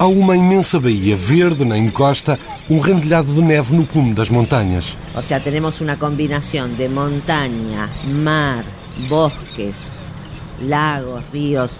Há uma imensa baía verde na encosta, um rendilhado de neve no cume das montanhas. O sea, tenemos una combinación de montaña, mar, bosques, lagos, ríos.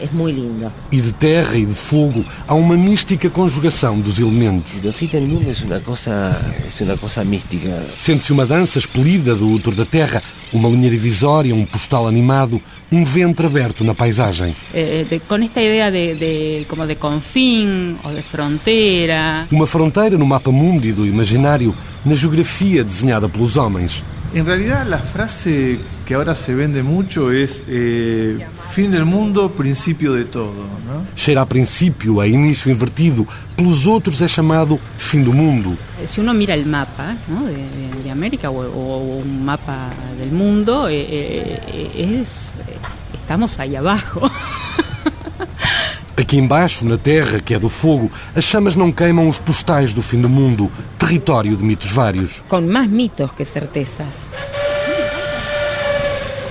Es muy lindo. E de terra e de fogo há uma mística conjugação dos elementos. El fin del mundo es una cosa, es una cosa mística. Sente-se uma dança expelida do útero da terra, uma linha divisória, um postal animado, um ventre aberto na paisagem. Eh, de- con esta idea de, de- como de confín o de frontera. Uma fronteira no mapa mundi do imaginário, na geografia desenhada pelos homens. En realidad la frase que ahora se vende mucho es eh, fin del mundo, principio de todo. ¿no? Cheira a princípio, a início invertido, pelos outros é chamado fim do mundo. Eh, Si uno mira el mapa ¿no? de, de- de América o, o un mapa del mundo, eh, eh, eh, es, eh, estamos ahí abajo. Aqui embaixo, na terra, que é do fogo, as chamas não queimam os postais do fim do mundo, território de mitos vários. con más mitos que certezas.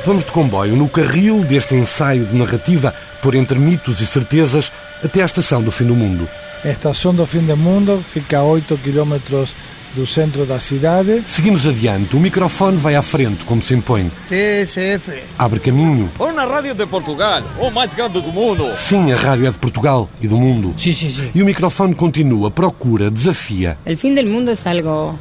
Vamos de comboio no carril deste ensaio de narrativa por entre mitos e certezas até à estação do fim do mundo. A estação do fim do mundo fica a 8 quilômetros do centro da cidade. Seguimos adiante, o microfone vai à frente, como se impõe. TSF. Abre caminho. Una radio de Portugal, o más grande do mundo. Sim, a rádio é de Portugal e do mundo. Sim, sim, sim. E o microfone continua, procura, desafia. El fin del mundo es algo,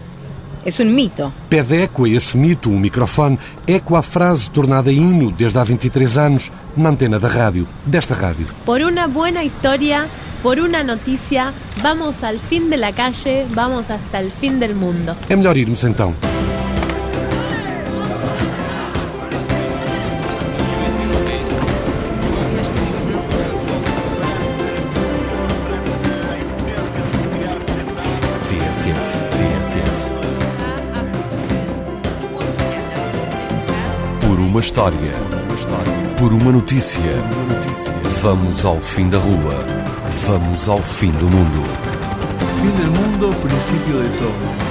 es un mito. Pede eco a esse mito, o microfone, eco à frase tornada hino desde há 23 anos na antena da rádio, desta rádio. Por una buena historia, por una noticia, vamos al fin de la calle, vamos hasta el fin del mundo. É melhor irmos então. Uma história. Por uma notícia. Vamos ao fim da rua. Vamos ao fim do mundo. Fin del mundo, principio de todo.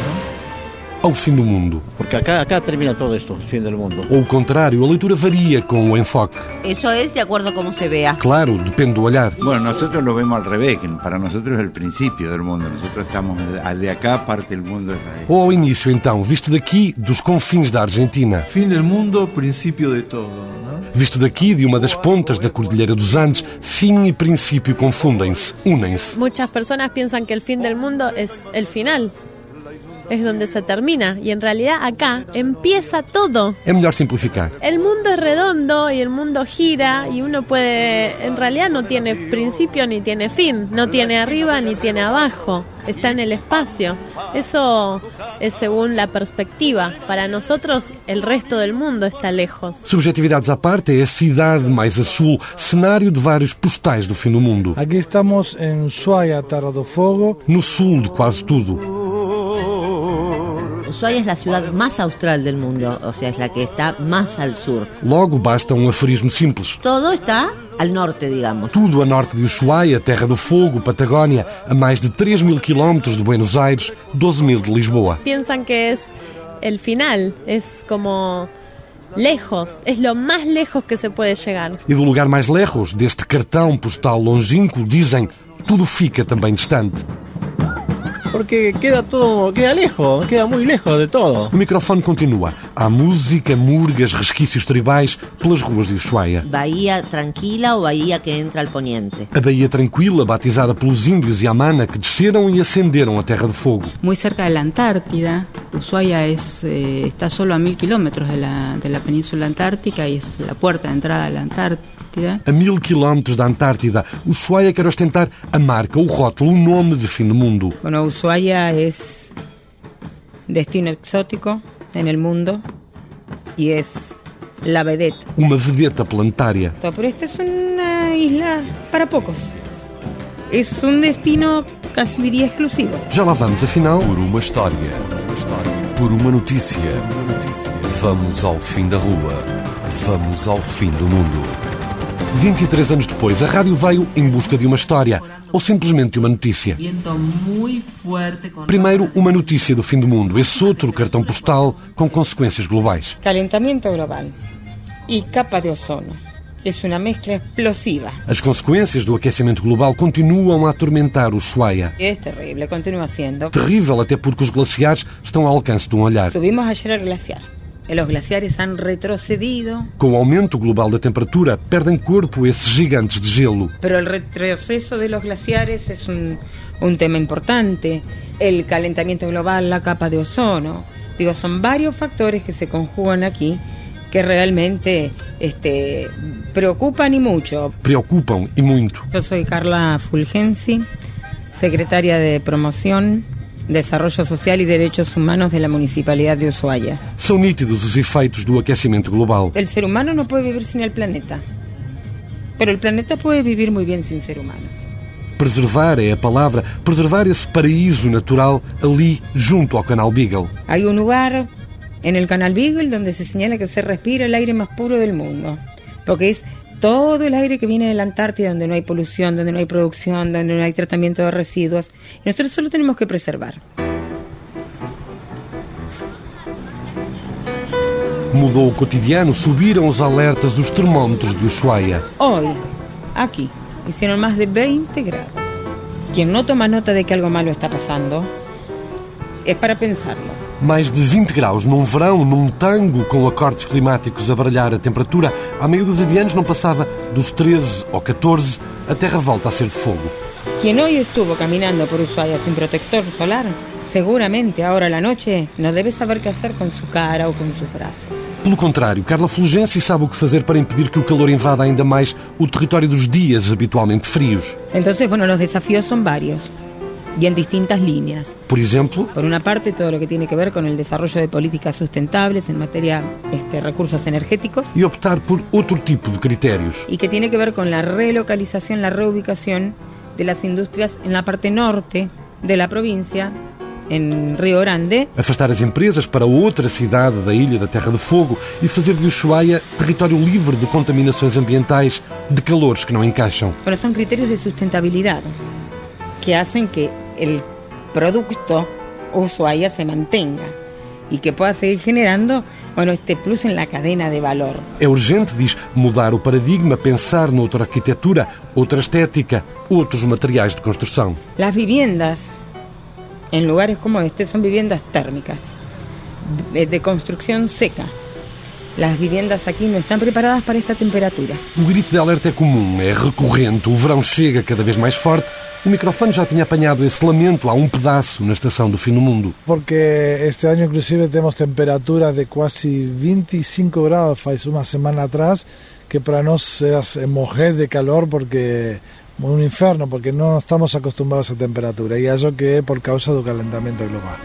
Ao fim do mundo. Porque acá, acá termina todo esto, fin del mundo. Ou o contrário, a leitura varia com o enfoque. Eso es de acuerdo a cómo se vea. Claro, depende do olhar. Bueno, nosotros lo vemos al revés, que para nosotros es el principio del mundo. Nosotros estamos de acá, parte del mundo es ahí. Ou ao início, então, visto daqui, dos confins da Argentina. Fin del mundo, principio de todo. Visto daqui, de uma das pontas da Cordilheira dos Andes, fim e princípio confundem-se, unem-se. Muchas personas piensan que el fin del mundo es el final, es donde se termina, y en realidad acá empieza todo. É melhor simplificar. El mundo es redondo y el mundo gira y uno puede, en realidad no tiene principio ni tiene fin, no tiene arriba ni tiene abajo, está en el espacio. Eso es según la perspectiva. Para nosotros el resto del mundo está lejos. Subjetividades à parte, é a cidade mais a sul, cenário de vários postais do fim do mundo. Aqui estamos em Ushuaia, Terra do Fogo. No sul de quase tudo. Ushuaia es la ciudad más austral del mundo, o sea, es la que está más al sur. Logo basta um aforismo simples. Todo está al norte, digamos. Tudo a norte de Ushuaia, Terra do Fogo, Patagónia, a mais de 3 mil quilómetros de Buenos Aires, 12 mil de Lisboa. Piensan que es el final, es como lejos, es lo más lejos que se puede llegar. E do lugar mais lejos, deste cartão postal longínquo, dizem, tudo fica também distante. Porque queda todo, queda lejos, queda muy lejos de todo. O microfone continua. Há música, murgas, resquícios tribais pelas ruas de Ushuaia. Bahía tranquila o bahía que entra al poniente. A Baía Tranquila, batizada pelos índios Yamana, que desceram e acenderam a Terra de Fogo. Muy cerca de la Antártida. Ushuaia es, eh, está solo a mil kilómetros de la, de la península antártica y es la puerta de entrada a la Antártida. A mil quilómetros da Antártida, Ushuaia quer ostentar a marca, o rótulo, o nome de fim do mundo. Bueno, Ushuaia es destino exótico en el mundo y es la vedette. Uma vedeta planetária. Pero esta es una isla para pocos. Es un destino casi diría exclusivo. Já lá vamos, afinal. Por uma história. Por uma notícia. Vamos ao fim da rua. Vamos ao fim do mundo. 23 anos depois, a rádio veio em busca de uma história, ou simplesmente de uma notícia. Con Primeiro, uma notícia do fim do mundo, esse outro cartão postal com consequências globais. Calentamiento global y capa de ozono es una mezcla explosiva. As consequências do aquecimento global continuam a atormentar o Ushuaia. Es terrible, continúa siendo. Terrível até porque os glaciares estão ao alcance de um olhar. Subimos ayer al glaciar. Los glaciares han retrocedido, Com o aumento global da temperatura, perdem corpo esses gigantes de gelo. pero el retroceso de los glaciares es un, un tema importante. El calentamiento global, la capa de ozono. Digo, son varios factores que se conjugan aquí que realmente este, preocupan y mucho. Preocupam e muito. Yo soy Carla Fulgensi, secretaria de Promoción, Desarrollo Social y Derechos Humanos de la Municipalidad de Ushuaia. São nítidos os efeitos do aquecimento global. El ser humano no puede vivir sin el planeta, pero el planeta puede vivir muy bien sin ser humanos. Preservar é a palavra, preservar esse paraíso natural ali junto ao canal Beagle. Hay un lugar en el Canal Beagle donde se señala que se respira el aire más puro del mundo, porque es todo el aire que viene de la Antártida donde no hay polución, donde no hay producción, donde no hay tratamiento de residuos, y nosotros solo tenemos que preservar. Mudou o cotidiano, subiram os alertas dos termómetros de Ushuaia. Hoy, aquí, hicieron más de 20 grados. Quien no toma nota de que algo malo está pasando, es para pensarlo. Mais de 20 graus num verão, num tango com acordes climáticos a baralhar a temperatura, há meio dúzia de anos não passava dos 13 ou 14, a terra volta a ser fogo. Quien hoy estuvo caminando por Ushuaia sin protector solar, seguramente ahora a la noche no debe saber qué hacer con su cara o con sus brazos. Pelo contrário, Carla Fulgenci sabe o que fazer para impedir que o calor invada ainda mais o território dos dias habitualmente frios. Entonces, bueno, los desafíos son varios y en distintas líneas. Por exemplo, Por una parte, todo lo que tiene que ver con el desarrollo de políticas sustentables en materia de este, recursos energéticos e optar por outro tipo de critérios. y que tiene que ver con la relocalización, la reubicación de las industrias en la parte norte de la provincia, en Río Grande, Afastar as empresas para outra cidade da Ilha da Terra de Fogo e fazer de Ushuaia território livre de contaminações ambientais, de calores que não encaixam. Bueno, son criterios de sustentabilidad que hacen que el producto Ushuaia se mantenga y que pueda seguir generando, bueno, este plus en la cadena de valor. É urgente, diz, mudar o paradigma, pensar noutra arquitetura, outra estética, outros materiais de construção. Las viviendas en lugares como este son viviendas térmicas, de, de construcción seca. Las viviendas aquí no están preparadas para esta temperatura. O grito de alerta é comum, é recorrente, o verão chega cada vez mais forte. O microfone já tinha apanhado esse lamento a um pedaço na estação do fim do mundo. Porque este año inclusive tenemos temperaturas de casi 25 grados, faz una semana atrás, que para nós era morrer de calor porque un inferno, porque no estamos acostumbrados a temperatura e acho que é por causa do calentamiento global.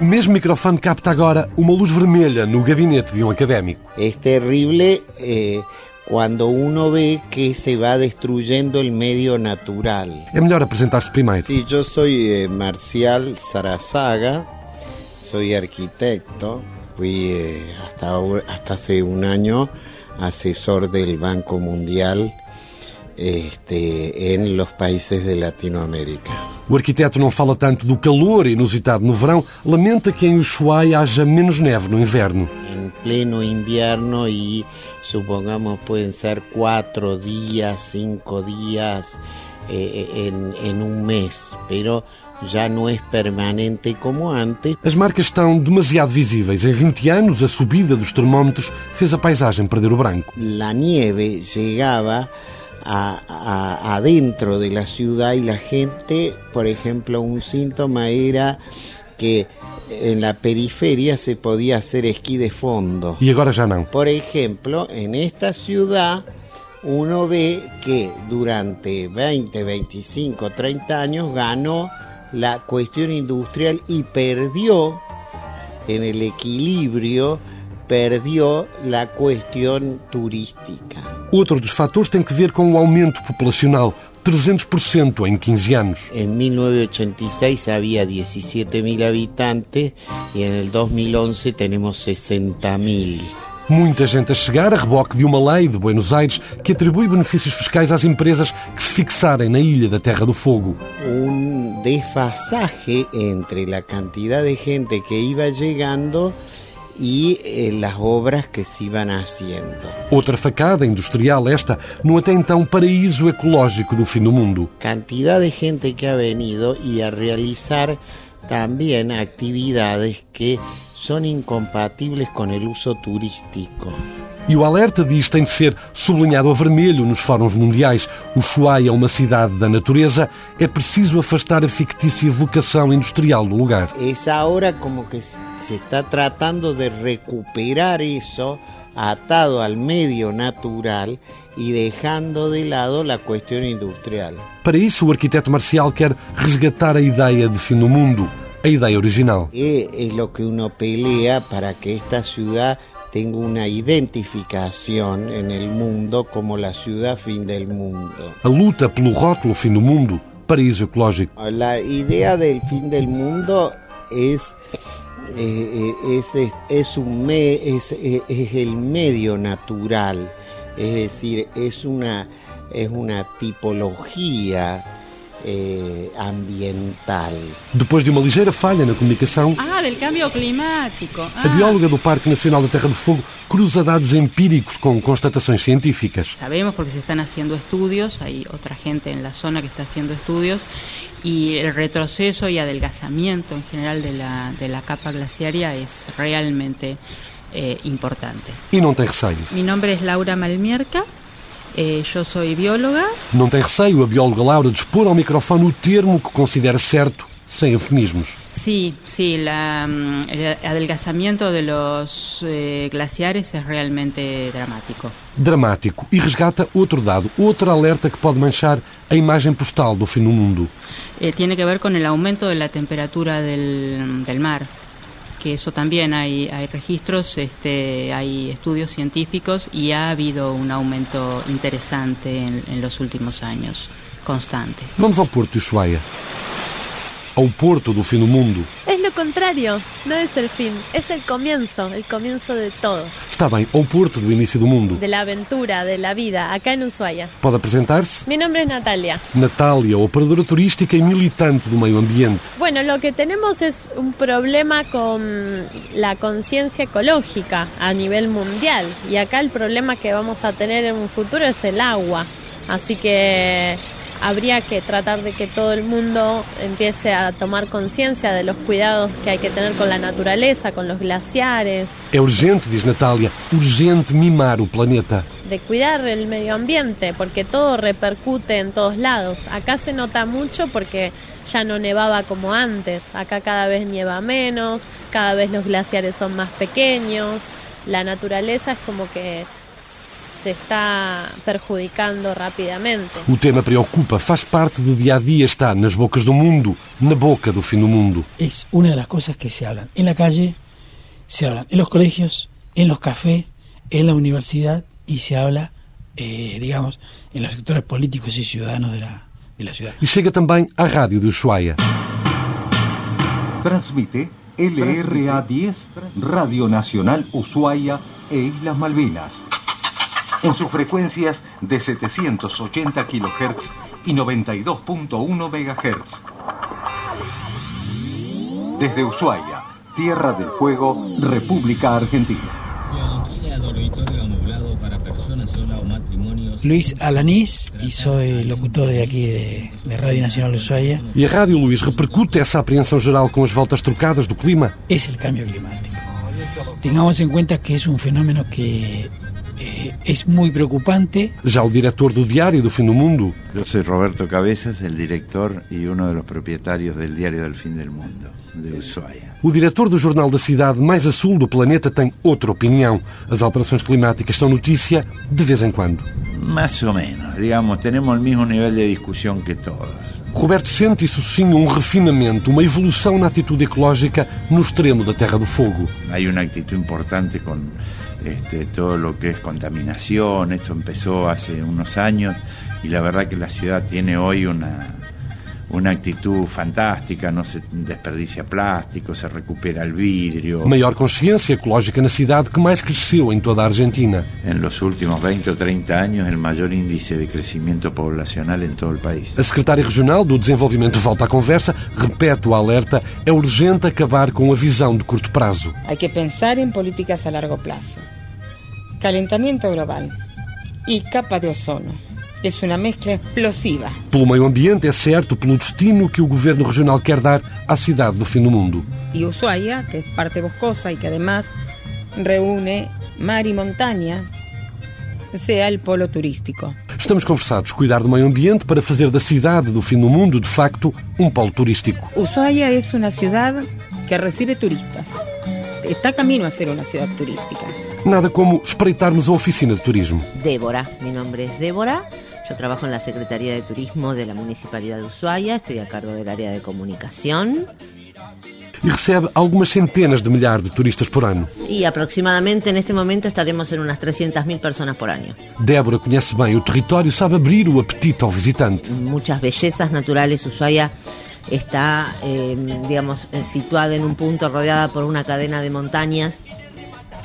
O mesmo microfone capta agora uma luz vermelha no gabinete de um académico. Es terrible eh, cuando uno ve que se va destruyendo el medio natural. É melhor apresentar-se primeiro. Yo soy eh, Marcial Sarazaga, soy arquitecto, fui eh, hasta, hasta hace un año asesor del Banco Mundial este, en los países de Latinoamérica. O arquiteto não fala tanto do calor inusitado no verão, lamenta que em Ushuaia haja menos neve no inverno. En pleno invierno y supongamos pueden ser cuatro días, cinco días eh, en, en un mes, pero ya no es permanente como antes. As marcas estão demasiado visíveis. Em 20 anos, a subida dos termómetros fez a paisagem perder o branco. La nieve llegaba a, a- adentro de la ciudad y la gente, por ejemplo, un síntoma era que en la periferia se podía hacer esquí de fondo. E agora já não. Por ejemplo, en esta ciudad uno ve que durante 20, 25, 30 años ganó la cuestión industrial y perdió en el equilibrio, perdió la cuestión turística. Outro dos fatores tem que ver com o aumento populacional. 300% em 15 anos. En 1986 había 17.000 habitantes y en el 2011 tenemos 60.000. Muita gente a chegar a reboque de uma lei de Buenos Aires que atribui benefícios fiscais às empresas que se fixarem na Ilha da Terra do Fogo. un desfasaje entre la cantidad de gente que iba llegando y eh, las obras que se iban haciendo. Outra facada industrial esta no até então paraíso ecológico do fim do mundo. Cantidad de gente que ha venido y a realizar también actividades que son incompatibles con el uso turístico. E o alerta diz tem de ser sublinhado a vermelho nos fóruns mundiais. O Ushuaia é uma cidade da natureza, é preciso afastar a fictícia vocação industrial do lugar. Es ahora como que se está tratando de recuperar eso atado al medio natural y dejando de lado la cuestión industrial. Para isso, o arquiteto Marcial quer resgatar a ideia de fim do mundo, a ideia original. Y es lo que uno pelea para que esta ciudad tenga una identificación en el mundo como la ciudad fin del mundo. A luta pelo rótulo fim do mundo, paraíso ecológico. La idea del fin del mundo es eh, es, es, es, un me, es, es, el medio natural, es decir, es una, es una tipología eh, ambiental. Depois de uma ligeira falha na comunicação, Ah, del cambio climático. a Ah. bióloga do Parque Nacional da Terra do Fogo cruza dados empíricos com constatações científicas. Sabemos porque se están haciendo estudios, hay otra gente en la zona que está haciendo estudios y el retroceso y adelgazamiento en general de la, de la capa glaciaria es realmente eh, importante. E não tem receio. Mi nombre es Laura Malmierca, eh, yo soy bióloga. Não tem receio a bióloga Laura de expor ao microfone o termo que considera certo, sem eufemismos. La, mm, el adelgazamiento de los eh, glaciares es realmente dramático. Dramático. E resgata outro dado, outro alerta que pode manchar a imagem postal do fim do mundo. Eh, tiene que ver con el aumento de la temperatura del mar, que eso también hay, hay registros, este, hay estudios científicos y ha habido un aumento interesante en, en los últimos años, constante. Vamos ao Porto de Ushuaia. Ao Porto do fim do mundo. Lo contrario, no es el fin, es el comienzo, el comienzo de todo, Está bem, ao Porto do início do mundo. de la aventura, de la vida, acá en Ushuaia. Pode apresentar-se? Mi nombre es Natalia. Natália, operadora turística e militante do meio ambiente. Bueno, lo que tenemos es un problema con la conciencia ecológica a nivel mundial y acá el problema que vamos a tener en un futuro es el agua. Así que habría que tratar de que todo el mundo empiece a tomar conciencia de los cuidados que hay que tener con la naturaleza, con los glaciares, É urgente, diz Natália, urgente mimar o planeta. de cuidar el medio ambiente, porque todo repercute en todos lados. Acá se nota mucho porque ya no nevaba como antes. Acá cada vez nieva menos, cada vez los glaciares son más pequeños. La naturaleza es como que se está perjudicando rápidamente. O tema preocupa, faz parte do dia a dia, está nas bocas do mundo, na boca do fim do mundo. es una de las cosas que se hablan. En la calle, se hablan en los colegios, en los cafés, en la universidad y se habla, eh, digamos, en los sectores políticos y ciudadanos de la, de la ciudad. E chega também à rádio de Ushuaia. Transmite LRA 10, Radio Nacional Ushuaia e Islas Malvinas. En sus frecuencias de 780 kHz y 92.1 MHz. Desde Ushuaia, Tierra del Fuego, República Argentina. Se alquila dormitorio amoblado para personas sola o matrimonios. Luis Alanís y soy locutor de aquí de, de Radio Nacional Ushuaia. E a rádio, Luís, repercute essa apreensão geral com as voltas trocadas do clima? Es el cambio climático. Tengamos en cuenta que es un fenómeno que es muy preocupante. Já o diretor do Diário do Fim do Mundo, Yo soy Roberto Cabezas, el director y uno de los propietarios del Diario del Fin del Mundo, de Ushuaia. o diretor do jornal da cidade mais a sul do planeta, tem outra opinião. As alterações climáticas são notícia de vez em quando. Más o menos, digamos, tenemos el mismo nivel de discusión que todos. Roberto sente isso sim um refinamento, uma evolução na atitude ecológica no extremo da Terra do Fogo. Hay una actitud importante con este, todo lo que es contaminación, esto empezó hace unos años y la verdad que la ciudad tiene hoy una, una actitud fantástica, no se desperdicia plástico, se recupera el vidrio. Maior consciência ecológica na cidade que mais cresceu em toda a Argentina. En los últimos 20 o 30 años, el mayor índice de crecimiento poblacional en todo el país. A secretária regional do Desenvolvimento volta à conversa, repete o alerta, é urgente acabar com a visão de curto prazo. Hay que pensar en políticas a largo plazo. Calentamiento global y capa de ozono. Es una mezcla explosiva. Pelo meio ambiente, é certo, pelo destino que o governo regional quer dar à cidade do fim do mundo. Y Ushuaia, que es parte boscosa y que además reúne mar y montaña, sea el polo turístico. Estamos conversados. Cuidar do meio ambiente para fazer da cidade do fim do mundo, de facto, um polo turístico. Ushuaia es una ciudad que recibe turistas. Está camino a ser una ciudad turística. Nada como espreitarmos a oficina de turismo. Débora, mi nombre es Débora. Yo trabajo en la Secretaría de Turismo de la Municipalidad de Ushuaia, estoy a cargo del área de comunicación e recebe algumas centenas de milhares de turistas por ano. y aproximadamente en este momento estaremos en unas 300.000 personas por año. Débora conhece bem o território, sabe abrir o apetite ao visitante. Muchas bellezas naturales, Ushuaia está, eh, digamos, eh, situada en un punto rodeada por una cadena de montañas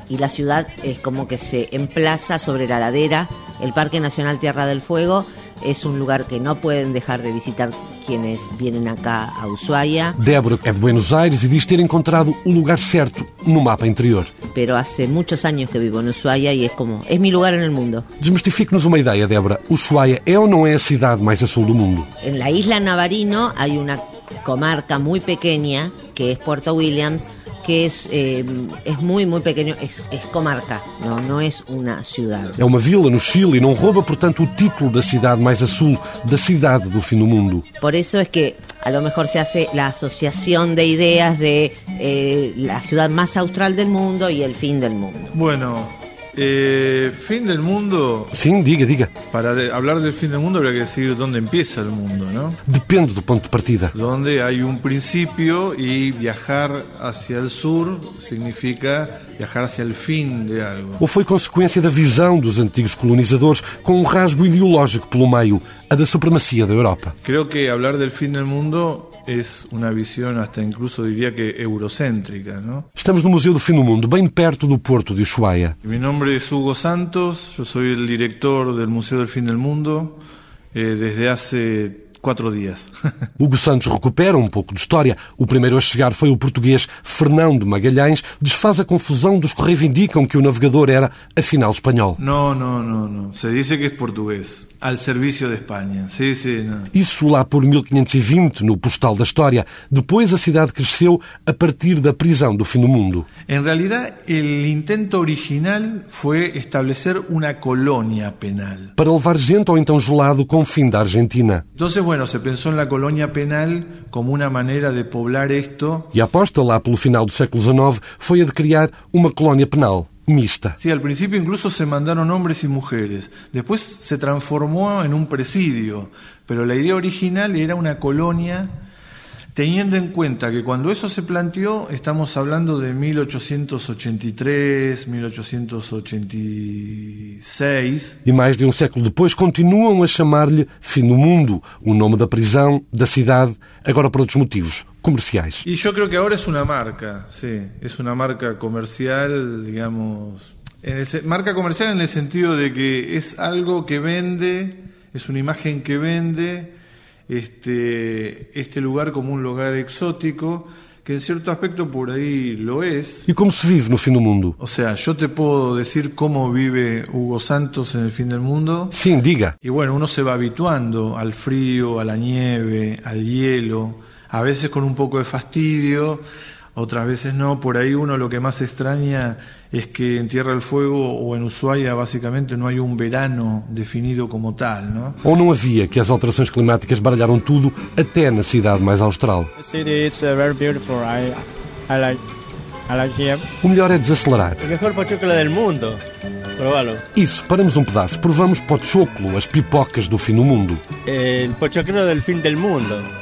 y la ciudad es como que se emplaza sobre la ladera. El Parque Nacional Tierra del Fuego es un lugar que no pueden dejar de visitar quienes vienen acá a Ushuaia, Débora é de Buenos Aires e diz ter encontrado o lugar certo no mapa interior. pero hace muchos años que vivo en Ushuaia y es como, es mi lugar en el mundo. Desmistifique-nos uma ideia, Débora. Ushuaia é ou não é a cidade mais a sul do mundo? En la isla Navarino hay una comarca muy pequeña que es Puerto Williams, que es, eh, es muy, muy pequeño, es, es comarca, no, no es una ciudad. É uma vila no Chile e não rouba, portanto, o título da cidade mais a sul, da cidade do fim do mundo. Por eso es que a lo mejor se hace la asociación de ideas de eh, la ciudad más austral del mundo y el fin del mundo. Bueno, eh, fin del mundo. Sim, diga, diga. Para de- hablar del fin del mundo habría que decir dónde empieza el mundo, ¿no? Depende do ponto de partida. Donde hay un principio y viajar hacia el sur significa viajar hacia el fin de algo. Ou foi consequência da visão dos antigos colonizadores com um rasgo ideológico pelo meio, a da supremacia da Europa? Creo que hablar del fin del mundo es una visión hasta incluso diría que eurocéntrica, ¿no? Estamos no Museu do Fim do Mundo, bem perto do porto de Ushuaia. Mi nombre es Hugo Santos, yo soy el director del Museo del Fin del Mundo eh, desde hace cuatro días. Hugo Santos recupera um pouco de história. O primeiro a chegar foi o português Fernão de Magalhães. Desfaz a confusão dos que reivindicam que o navegador era, afinal, espanhol. No, no, no, no. Se dice que es portugués, al servicio de España. Sí, sí, no. Isso lá por 1520, no postal da história. Depois a cidade cresceu a partir da prisão do fim do mundo. En realidad, el intento original fue establecer una colonia penal. Para levar gente ao então gelado confim da Argentina. Entonces, bueno, se pensó en la colonia penal como una manera de poblar esto. E a aposta lá pelo final do século XIX foi a de criar uma colónia penal mista. Sí, al principio incluso se mandaron hombres y mujeres. Después se transformó en un presidio. Pero la idea original era una colonia, teniendo en cuenta que cuando eso se planteó, estamos hablando de 1883, 1886. E mais de um século depois continuam a chamar-lhe Fim do Mundo, o nome da prisão, da cidade, agora por outros motivos comerciais. Y yo creo que ahora es una marca, sí, es una marca comercial, digamos, en el se- marca comercial en el sentido de que es algo que vende, es una imagen que vende este, este lugar como un lugar exótico, que en cierto aspecto por ahí lo es. E como se vive no fim do mundo? O sea, yo te puedo decir cómo vive Hugo Santos en el fin del mundo. Sim, diga. Y bueno, uno se va habituando al frío, a la nieve, al hielo, a veces con un poco de fastidio, otras veces no. Por ahí uno lo que más extraña es que en Tierra del Fuego o en Ushuaia básicamente no hay un verano definido como tal, ¿no? Ou não havia que as alterações climáticas baralharam tudo, até na cidade mais austral? The city is uh, very beautiful. I, I like, I like here. O melhor é desacelerar. El mejor pochoclo del mundo. Probalo. Isso, paramos um pedaço. Provamos pochoclo, as pipocas do fim do mundo. El pochoclo del fin del mundo.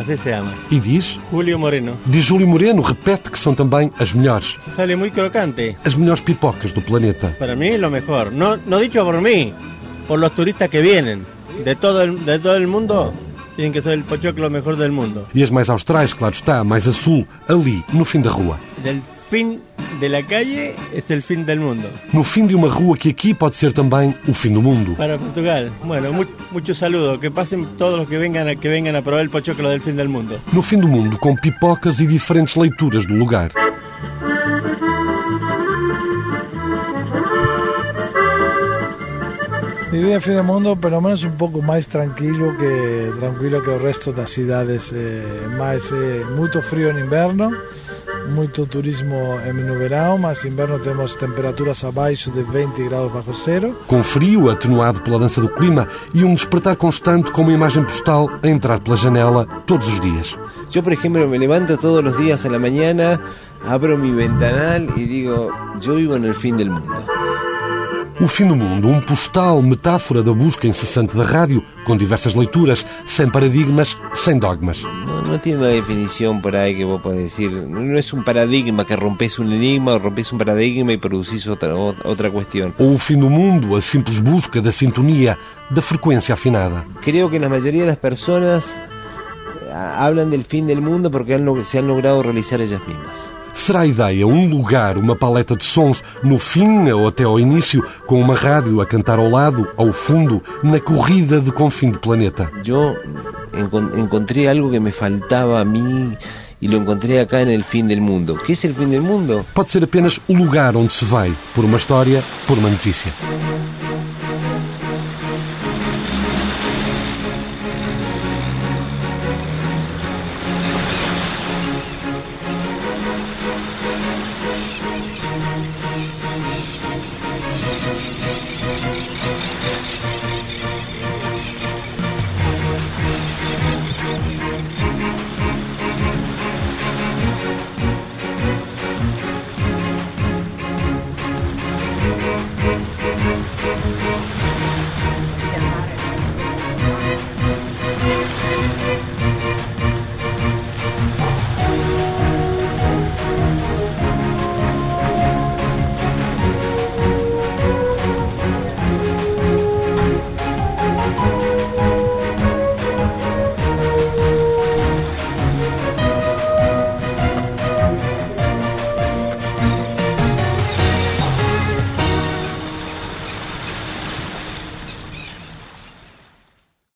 Así se llama. E diz? Julio Moreno. Diz Júlio Moreno, repete que são também as melhores. Sale muy crocante. As melhores pipocas do planeta. Para mí lo mejor. No, no dicho por mí, por los turistas que vienen de todo de todo el mundo. tienen que ser el pochoclo mejor del mundo. E as mais austrais, claro está, mais a sul, ali, no fim da rua. Del fin de la calle es el fin del mundo. No fim de uma rua que aqui pode ser também o fim do mundo. Para Portugal. Bueno, mu mucho saludo. Que pasen todos que vengan, a, que vengan a probar el pochoclo del fin del mundo. No fim do mundo, com pipocas e diferentes leituras do lugar. Vivir en fin del mundo, pelo menos un pouco máis tranquilo que tranquilo que o resto das cidades, eh, máis eh, moito frío en inverno, moito turismo no verão, mas inverno temos temperaturas abaixo de 20 graus bajo cero. Com frio atenuado pela dança do clima e um despertar constante com uma imagem postal a entrar pela janela todos os dias. Yo, por ejemplo, me levanto todos los días a la mañana, abro mi ventanal y digo, yo vivo en el fin del mundo. O fim do mundo, um postal, metáfora da busca incessante da rádio, com diversas leituras, sem paradigmas, sem dogmas. No, no tiene una definición por ahí que vos podés decir. No es un paradigma que rompes un enigma rompes un paradigma y producís otra, otra cuestión. Ou o fim do mundo, a simples busca da sintonia, da frequência afinada. Creo que la mayoría de las personas eh, hablan del fin del mundo porque han, se han logrado realizar ellas mismas. Será a ideia um lugar, uma paleta de sons, no fim ou até ao início, com uma rádio a cantar ao lado, ao fundo, na corrida de confim de planeta? Eu encontrei algo que me faltava a mim e lo encontrei acá en el fin del mundo. Que é o fin del mundo? Pode ser apenas o lugar onde se vai, por uma história, por uma notícia.